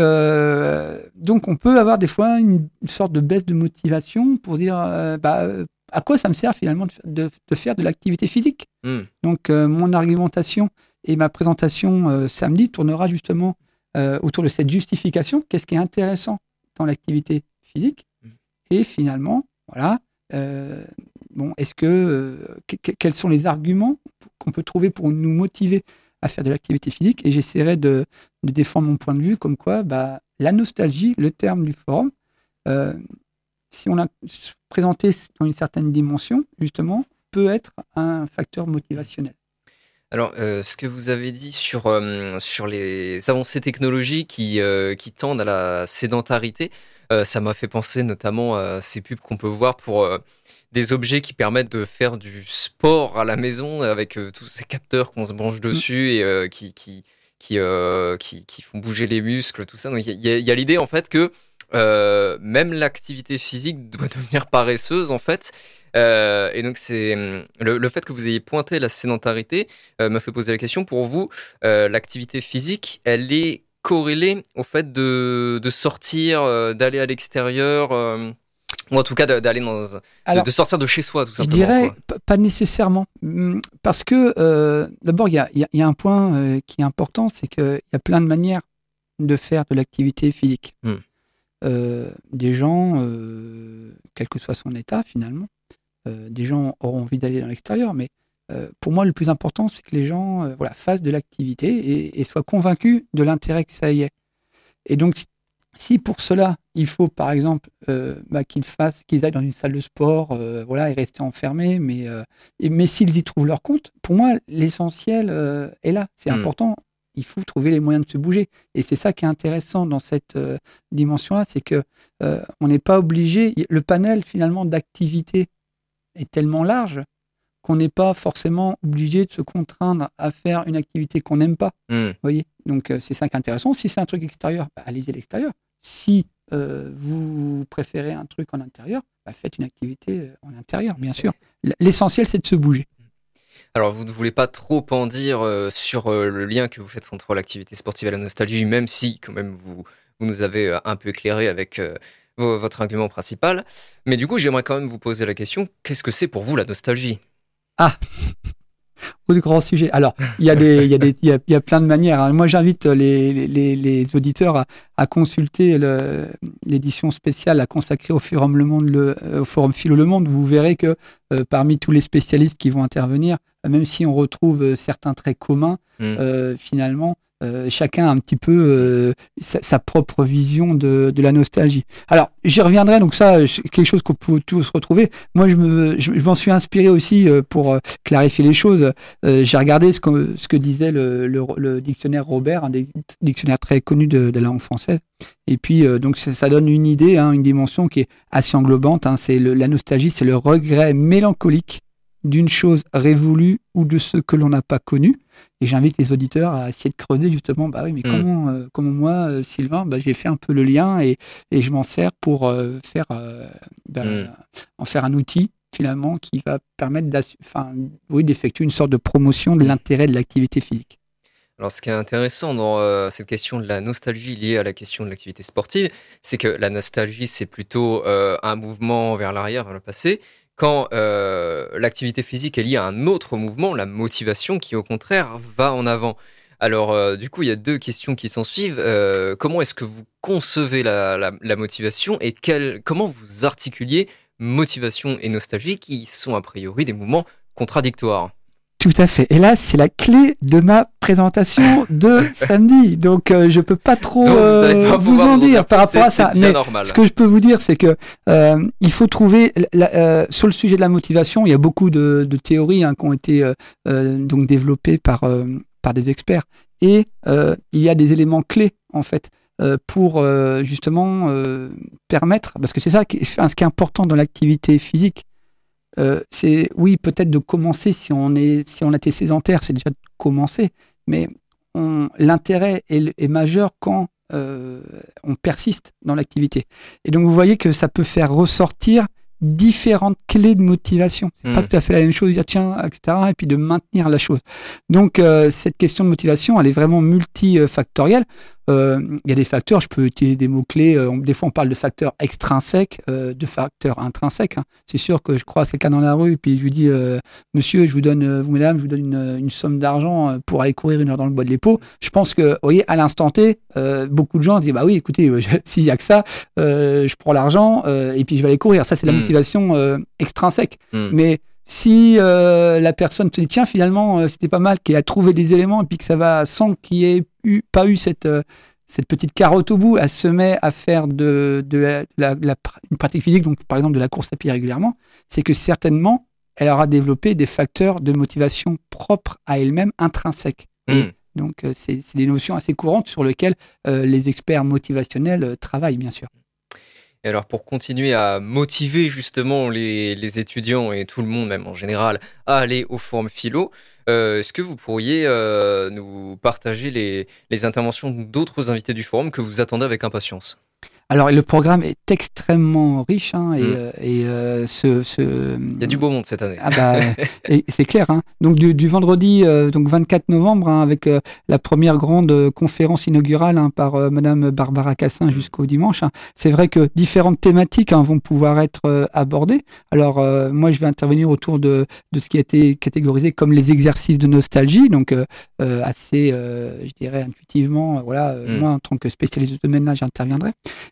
donc, on peut avoir des fois une, une sorte de baisse de motivation pour dire bah, à quoi ça me sert finalement de, fa- de- de faire de l'activité physique. Hmm. Donc, euh, mon argumentation et ma présentation euh, samedi tournera justement euh, autour de cette justification. Qu'est-ce qui est intéressant dans l'activité physique Mm. Et finalement, voilà, bon, est-ce que, que- que- quels sont les arguments qu'on peut trouver pour nous motiver à faire de l'activité physique? Et j'essaierai de, de défendre mon point de vue comme quoi bah, la nostalgie, le terme du forum, si on l'a présenté dans une certaine dimension, justement, peut être un facteur motivationnel. Alors, euh, ce que vous avez dit sur, euh, sur les avancées technologiques qui, euh, qui tendent à la sédentarité, ça m'a fait penser notamment à ces pubs qu'on peut voir pour des objets qui permettent de faire du sport à la maison avec tous ces capteurs qu'on se branche dessus et qui, qui, qui, qui, qui font bouger les muscles, tout ça. Donc, il y a, il y a l'idée en fait que euh, même l'activité physique doit devenir paresseuse en fait. Euh, et donc c'est hum, le, le fait que vous ayez pointé la sédentarité euh, m'a fait poser la question pour vous. euh, l'activité physique, elle est corrélée au fait de, de sortir, euh, d'aller à l'extérieur, euh, ou en tout cas d'aller dans, de, Alors, de sortir de chez soi, tout Je simplement. dirais quoi. p- pas nécessairement. Hum, Parce que, euh, d'abord, il y a, y y un point euh, qui est important, c'est qu'il y a plein de manières de faire de l'activité physique. Hmm. Euh, des gens, euh, quel que soit son état finalement, euh, des gens auront envie d'aller dans l'extérieur, mais pour moi, le plus important, c'est que les gens voilà, fassent de l'activité et, et soient convaincus de l'intérêt que ça y est. Et donc, si- pour cela, il faut par exemple euh, bah, qu'ils fassent, qu'ils aillent dans une salle de sport, euh, voilà, et rester enfermés, mais, euh, et- mais s'ils y trouvent leur compte, pour moi, l'essentiel est là. C'est Hmm. important. Il faut trouver les moyens de se bouger. Et c'est ça qui est intéressant dans cette euh, dimension-là, c'est que euh, on n'est pas obligé. Le panel finalement d'activités est tellement large qu'on n'est pas forcément obligé de se contraindre à faire une activité qu'on n'aime pas Hmm. voyez? Donc, euh, c'est ça qui est intéressant. Si c'est un truc extérieur, bah, allez-y à l'extérieur. Si vous préférez un truc en intérieur, bah, faites une activité en intérieur, bien sûr. L'essentiel, c'est de se bouger. Alors, vous ne voulez pas trop en dire euh, sur euh, le lien que vous faites entre l'activité sportive et la nostalgie, même si, quand même, vous, nous avez euh, un peu éclairé avec vo- votre argument principal. Mais du coup, j'aimerais quand même vous poser la question qu'est-ce que c'est pour vous la nostalgie? Au grand sujet. Alors, il y, a des- y, des- y, a, plein de manières. hein. Moi, j'invite les, auditeurs à, consulter l'édition spéciale à consacrer au Forum Le Monde, au Forum Philo Le Monde. Vous verrez que parmi tous les spécialistes qui vont intervenir, même si on retrouve euh, certains traits communs, Mm. euh, finalement, euh, chacun a un petit peu euh, sa, sa propre vision de, de la nostalgie. Alors, j'y reviendrai, donc ça, quelque chose qu'on peut tous retrouver. Moi, je me- je- je m'en suis inspiré aussi euh, pour euh, clarifier les choses. Euh, J'ai regardé ce que, ce que disait le, le- le dictionnaire Robert, un des dictionnaires très connu de, de la langue française. Et puis, euh, donc, ça, ça donne une idée, hein, une dimension qui est assez englobante. hein. c'est le- la nostalgie, c'est le regret mélancolique d'une chose révolue ou de ce que l'on n'a pas connu. Et j'invite les auditeurs à essayer de creuser justement, bah oui, mais Mm. comment, euh, comment moi, euh, Sylvain, bah, j'ai fait un peu le lien et, et je m'en sers pour euh, faire, bah, Mm. en faire un outil finalement qui va permettre oui, d'effectuer une sorte de promotion de l'intérêt de l'activité physique. Alors, ce qui est intéressant dans euh, cette question de la nostalgie liée à la question de l'activité sportive, c'est que la nostalgie, c'est plutôt euh, un mouvement vers l'arrière, vers le passé, quand euh, l'activité physique est liée à un autre mouvement, la motivation, qui au contraire va en avant. Alors, euh, du coup, il y a deux questions qui s'en suivent. Euh, comment est-ce que vous concevez la, motivation et comment vous articuliez motivation et nostalgie, qui sont a priori des mouvements contradictoires? Tout à fait. Et là, c'est la clé de ma présentation de samedi. Donc, euh, je peux pas trop Donc, euh, vous en dire par rapport à ça. Mais normal. ce que je peux vous dire, c'est que euh, il faut trouver la- euh, sur le sujet de la motivation. Il y a beaucoup de, de théories hein, qui ont été euh, euh, donc développées par euh, par des experts. Et euh, il y a des éléments clés en fait euh, pour euh, justement euh, permettre, parce que c'est ça qui enfin, ce qui est important dans l'activité physique. Euh, c'est oui peut-être de commencer si on est si on a été sédentaire, c'est déjà de commencer, mais l'intérêt est, est majeur quand euh, on persiste dans l'activité. Et donc vous voyez que ça peut faire ressortir différentes clés de motivation. C'est pas Mm. tout à fait la même chose, dire tiens, etc. Et puis de maintenir la chose. Donc euh, cette question de motivation, elle est vraiment multifactorielle. Euh, Il y a des facteurs, je peux utiliser des mots-clés. euh, des fois, on parle de facteurs extrinsèques, euh, de facteurs intrinsèques. hein. C'est sûr que je croise quelqu'un dans la rue et puis je lui dis euh, Monsieur, je vous donne, vous mesdames, je vous donne une, une somme d'argent pour aller courir une heure dans le bois de l'Épau. Je pense que, vous voyez, à l'instant T, euh, beaucoup de gens disent Bah oui, écoutez, s'il y a que ça, euh, je prends l'argent euh, et puis je vais aller courir. Ça, c'est la Mm. motivation euh, extrinsèque. Mm. Mais si euh, la personne se dit tiens finalement euh, c'était pas mal qu'elle a trouvé des éléments et puis que ça va sans qu'il y ait eu pas eu cette euh, cette petite carotte au bout, elle se met à faire de, de la, la- la pr- une pratique physique, donc par exemple de la course à pied régulièrement, c'est que certainement elle aura développé des facteurs de motivation propres à elle-même, intrinsèques. Hmm. donc, euh, c'est c'est des notions assez courantes sur lesquelles euh, les experts motivationnels travaillent, bien sûr. Et alors pour continuer à motiver justement les, étudiants et tout le monde même en général à aller au forum philo, euh, est-ce que vous pourriez euh, nous partager les interventions d'autres invités du forum que vous attendez avec impatience? Alors, le programme est extrêmement riche hein, et, Mm. euh, et, euh, ce, ce- Il y a du beau monde cette année. Ah bah, c'est clair. Hein. Donc du, du vendredi, euh, donc 24 novembre, hein, avec euh, la première grande euh, conférence inaugurale hein, par Madame Barbara Cassin jusqu'au dimanche. hein. C'est vrai que différentes thématiques hein, vont pouvoir être abordées. Alors euh, moi, je vais intervenir autour de, de ce qui a été catégorisé comme les exercices de nostalgie, donc assez, euh, je dirais intuitivement. voilà, Mm. moi en tant que spécialiste de domaine-là, j'interviendrai.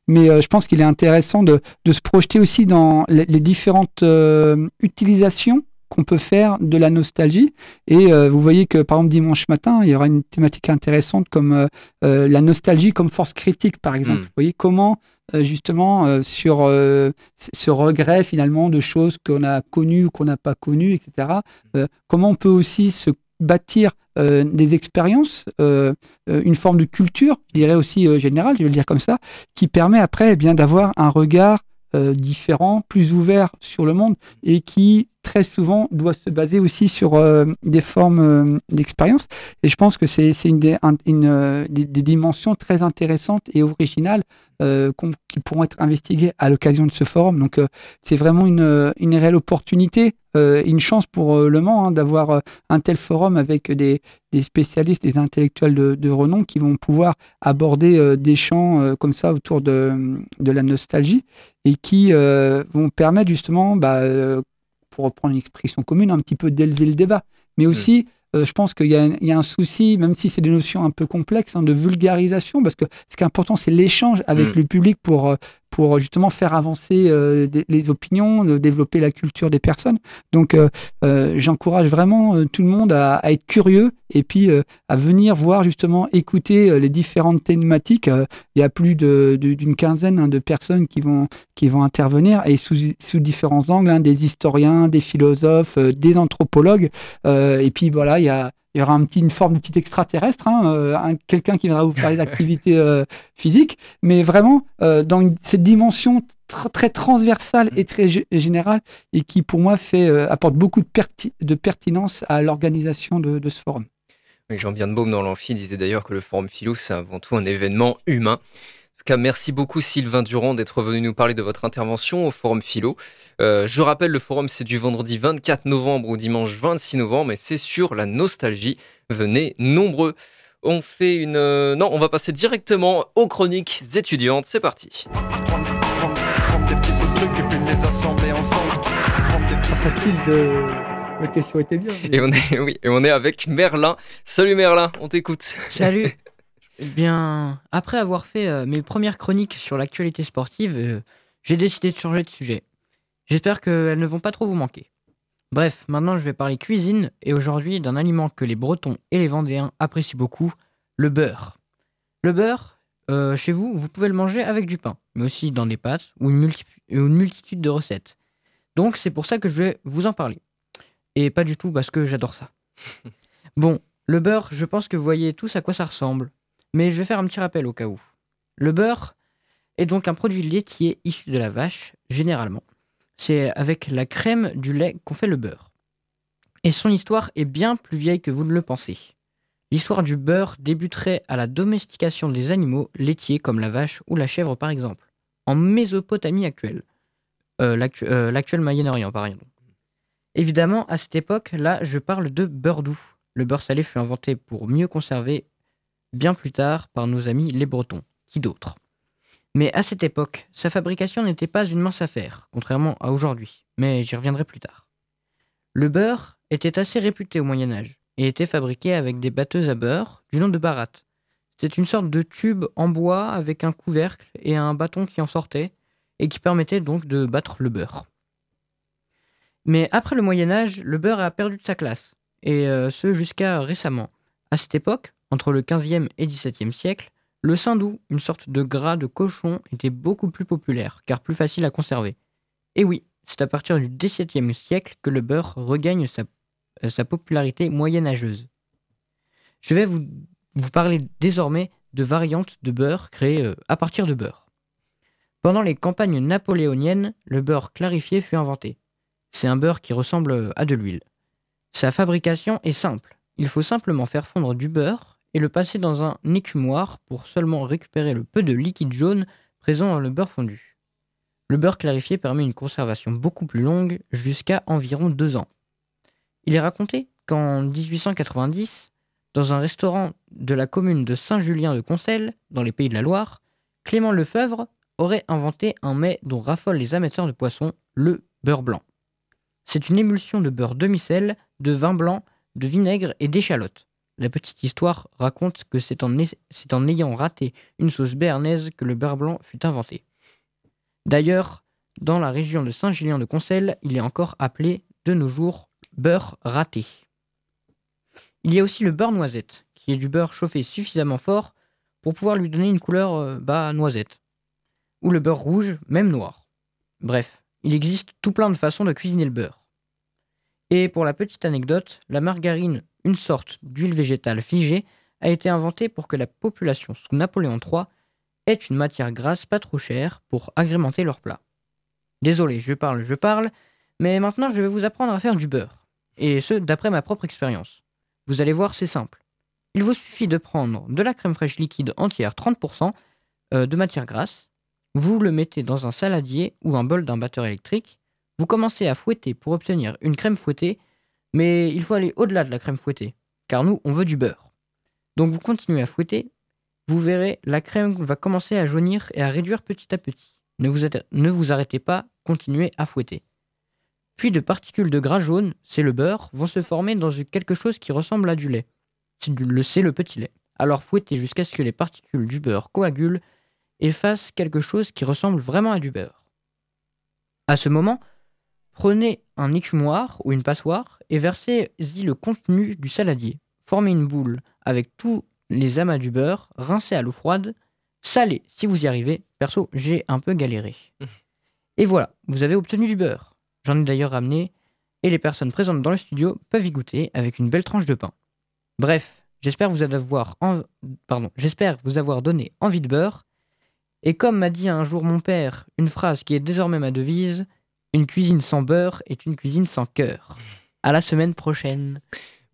Mais euh, je pense qu'il est intéressant de, de se projeter aussi dans les, les différentes euh, utilisations qu'on peut faire de la nostalgie. Et euh, vous voyez que, par exemple, dimanche matin, il y aura une thématique intéressante comme la nostalgie comme force critique, par exemple. Mm. Vous voyez comment, justement, sur ce regret, finalement, de choses qu'on a connues ou qu'on n'a pas connues, etc., euh, comment on peut aussi se bâtir euh, des expériences, euh, euh, une forme de culture, je dirais aussi euh, générale, je vais le dire comme ça, qui permet après eh bien d'avoir un regard euh, différent, plus ouvert sur le monde et qui très souvent doit se baser aussi sur euh, des formes euh, d'expérience. Et je pense que c'est une, des, un- une, euh, des, des dimensions très intéressantes et originales qu'on- qui pourront être investiguées à l'occasion de ce forum. Donc c'est vraiment une, une réelle opportunité, une chance pour Le Mans hein, d'avoir un tel forum avec des, des spécialistes, des intellectuels de, renom qui vont pouvoir aborder des champs comme ça autour de, de la nostalgie et qui vont permettre justement, bah, pour reprendre une expression commune, un petit peu d'élever le débat. Mais aussi, euh, je pense qu'il y, a un- il y a un souci, même si c'est des notions un peu complexes, hein, de vulgarisation, parce que ce qui est important, c'est l'échange avec Mm. le public pour, euh, pour justement faire avancer euh, les opinions, développer la culture des personnes. Donc, euh, euh, j'encourage vraiment tout le monde à, être curieux et puis à venir voir justement, écouter les différentes thématiques. Il y a plus d'une quinzaine hein, de personnes qui vont, intervenir et sous, différents angles, hein, des historiens, des philosophes, des anthropologues. Et puis voilà, il y a il y aura un petit, une forme de petit extraterrestre, hein, euh, un- quelqu'un qui viendra vous parler d'activité euh, physique, mais vraiment euh, dans une- cette dimension tr- très transversale et très gé- générale et qui pour moi fait euh, apporte beaucoup de, perti- de pertinence à l'organisation de, de ce forum. Oui, Jean Birnbaum dans l'amphi disait d'ailleurs que le forum philo c'est avant tout un événement humain. En tout cas, merci beaucoup Sylvain Durand d'être venu nous parler de votre intervention au forum philo. Euh, je rappelle, le forum c'est du vendredi 24 novembre au dimanche 26 novembre et c'est sur la nostalgie. Venez nombreux. On fait une... euh, Non, on va passer directement aux chroniques étudiantes. C'est parti. Pas facile de. La question était bien. Et on est, oui, et on est avec Merlin. Salut Merlin, on t'écoute. Salut Eh bien, après avoir fait euh, mes premières chroniques sur l'actualité sportive, euh, j'ai décidé de changer de sujet. J'espère qu'elles ne vont pas trop vous manquer. Bref, maintenant je vais parler cuisine et aujourd'hui d'un aliment que les Bretons et les Vendéens apprécient beaucoup, le beurre. Le beurre, euh, chez vous, vous pouvez le manger avec du pain, mais aussi dans des pâtes ou une, multi- une multitude de recettes. Donc c'est pour ça que je vais vous en parler. Et pas du tout parce que j'adore ça. Bon, le beurre, je pense que vous voyez tous à quoi ça ressemble. Mais je vais faire un petit rappel au cas où. Le beurre est donc un produit laitier issu de la vache, généralement. C'est avec la crème du lait qu'on fait le beurre. Et son histoire est bien plus vieille que vous ne le pensez. L'histoire du beurre débuterait à la domestication des animaux laitiers comme la vache ou la chèvre par exemple, en Mésopotamie actuelle. Euh, euh, L'actuel Moyen-Orient par exemple. Évidemment, à cette époque-là, je parle de beurre doux. Le beurre salé fut inventé pour mieux conserver bien plus tard par nos amis les Bretons. Qui d'autre? Mais à cette époque, sa fabrication n'était pas une mince affaire, contrairement à aujourd'hui, mais j'y reviendrai plus tard. Le beurre était assez réputé au Moyen Âge et était fabriqué avec des batteuses à beurre du nom de baratte. C'était une sorte de tube en bois avec un couvercle et un bâton qui en sortait et qui permettait donc de battre le beurre. Mais après le Moyen Âge, le beurre a perdu de sa classe, et euh, ce jusqu'à récemment. À cette époque, entre le 15e et 17e siècle, le saindoux, une sorte de gras de cochon, était beaucoup plus populaire, car plus facile à conserver. Et oui, c'est à partir du XVIIe siècle que le beurre regagne sa, euh, popularité moyenâgeuse. Je vais vous, parler désormais de variantes de beurre créées euh, à partir de beurre. Pendant les campagnes napoléoniennes, le beurre clarifié fut inventé. C'est un beurre qui ressemble à de l'huile. Sa fabrication est simple. Il faut simplement faire fondre du beurre et le passer dans un écumoire pour seulement récupérer le peu de liquide jaune présent dans le beurre fondu. Le beurre clarifié permet une conservation beaucoup plus longue, jusqu'à environ deux ans. Il est raconté qu'en 1890, dans un restaurant de la commune de Saint-Julien de Concelles, dans les Pays de la Loire, Clément Lefebvre aurait inventé un mets dont raffolent les amateurs de poissons, le beurre blanc. C'est une émulsion de beurre demi-sel, de vin blanc, de vinaigre et d'échalote. La petite histoire raconte que c'est en, ayant raté une sauce béarnaise que le beurre blanc fut inventé. D'ailleurs, dans la région de Saint-Julien de Concelles, il est encore appelé de nos jours beurre raté. Il y a aussi le beurre noisette, qui est du beurre chauffé suffisamment fort pour pouvoir lui donner une couleur euh, bah, noisette. Ou le beurre rouge, même noir. Bref, il existe tout plein de façons de cuisiner le beurre. Et pour la petite anecdote, la margarine, une sorte d'huile végétale figée, a été inventée pour que la population sous Napoléon III ait une matière grasse pas trop chère pour agrémenter leurs plats. Désolé, je parle, je parle, mais maintenant je vais vous apprendre à faire du beurre. Et ce, d'après ma propre expérience. Vous allez voir, c'est simple. Il vous suffit de prendre de la crème fraîche liquide entière 30% euh, de matière grasse, vous le mettez dans un saladier ou un bol d'un batteur électrique, vous commencez à fouetter pour obtenir une crème fouettée, mais il faut aller au-delà de la crème fouettée, car nous, on veut du beurre. Donc vous continuez à fouetter, vous verrez, la crème va commencer à jaunir et à réduire petit à petit. Ne vous, arrêtez pas, continuez à fouetter. Puis de particules de gras jaune, c'est le beurre, vont se former dans quelque chose qui ressemble à du lait. C'est le, le petit lait. Alors fouettez jusqu'à ce que les particules du beurre coagulent et fassent quelque chose qui ressemble vraiment à du beurre. À ce moment, Prenez un écumoire ou une passoire et versez-y le contenu du saladier. Formez une boule avec tous les amas du beurre, rincez à l'eau froide, salez si vous y arrivez. Perso, j'ai un peu galéré. Et voilà, vous avez obtenu du beurre. J'en ai d'ailleurs ramené et les personnes présentes dans le studio peuvent y goûter avec une belle tranche de pain. Bref, j'espère vous avoir, Pardon, j'espère vous avoir donné envie de beurre. Et comme m'a dit un jour mon père, une phrase qui est désormais ma devise, une cuisine sans beurre est une cuisine sans cœur. À la semaine prochaine.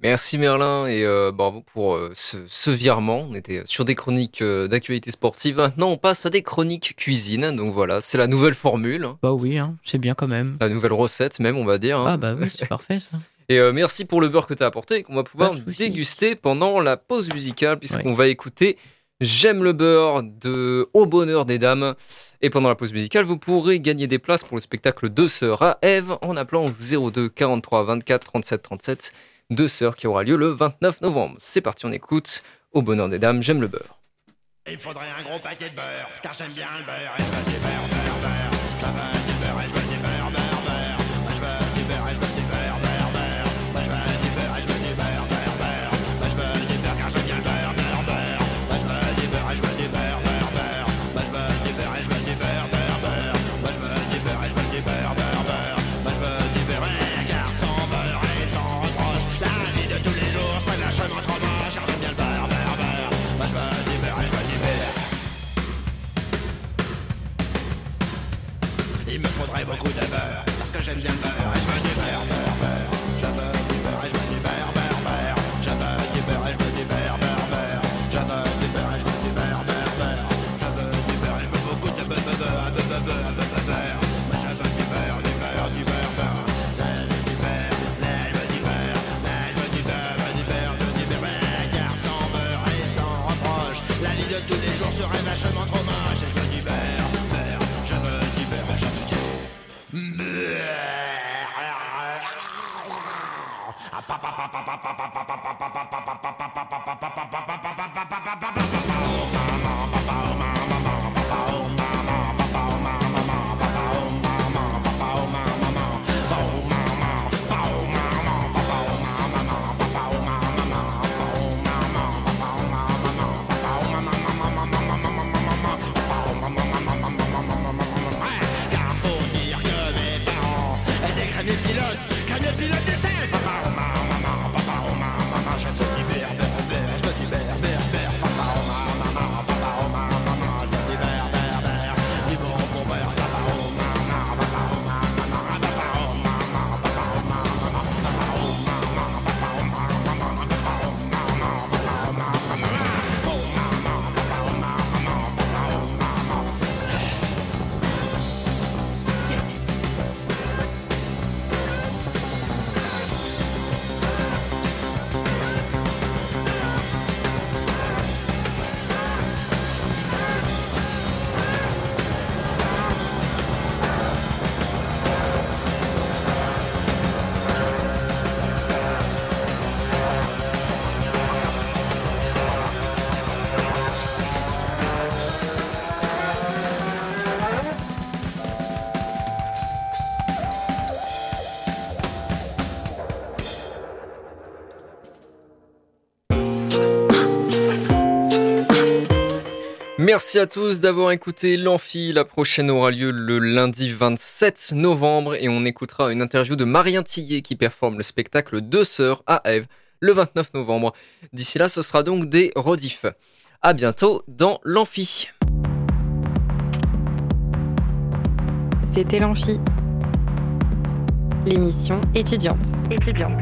Merci Merlin et euh, bravo pour euh, ce, virement. On était sur des chroniques euh, d'actualité sportive. Maintenant, on passe à des chroniques cuisine. Donc voilà, c'est la nouvelle formule. Bah oui, hein, c'est bien quand même. La nouvelle recette même, on va dire. Hein. Ah bah oui, c'est parfait ça. Et merci pour le beurre que tu as apporté et qu'on va pouvoir déguster pendant la pause musicale puisqu'on va écouter J'aime le beurre de Au bonheur des dames. Et pendant la pause musicale, vous pourrez gagner des places pour le spectacle Deux Sœurs à Eve en appelant au 02 43 24 37 37. Deux Sœurs qui aura lieu le 29 novembre. C'est parti, on écoute Au bonheur des dames, j'aime le beurre. Il faudrait un gros paquet de beurre, car j'aime bien le beurre et du beurre, beurre, beurre. Merci à tous d'avoir écouté l'Amphi. La prochaine aura lieu le lundi 27 novembre et on écoutera une interview de Marien Tillet qui performe le spectacle Deux Sœurs à Ève le 29 novembre. D'ici là, ce sera donc des rediffs. À bientôt dans l'Amphi. C'était l'Amphi, l'émission étudiante. Étudiante.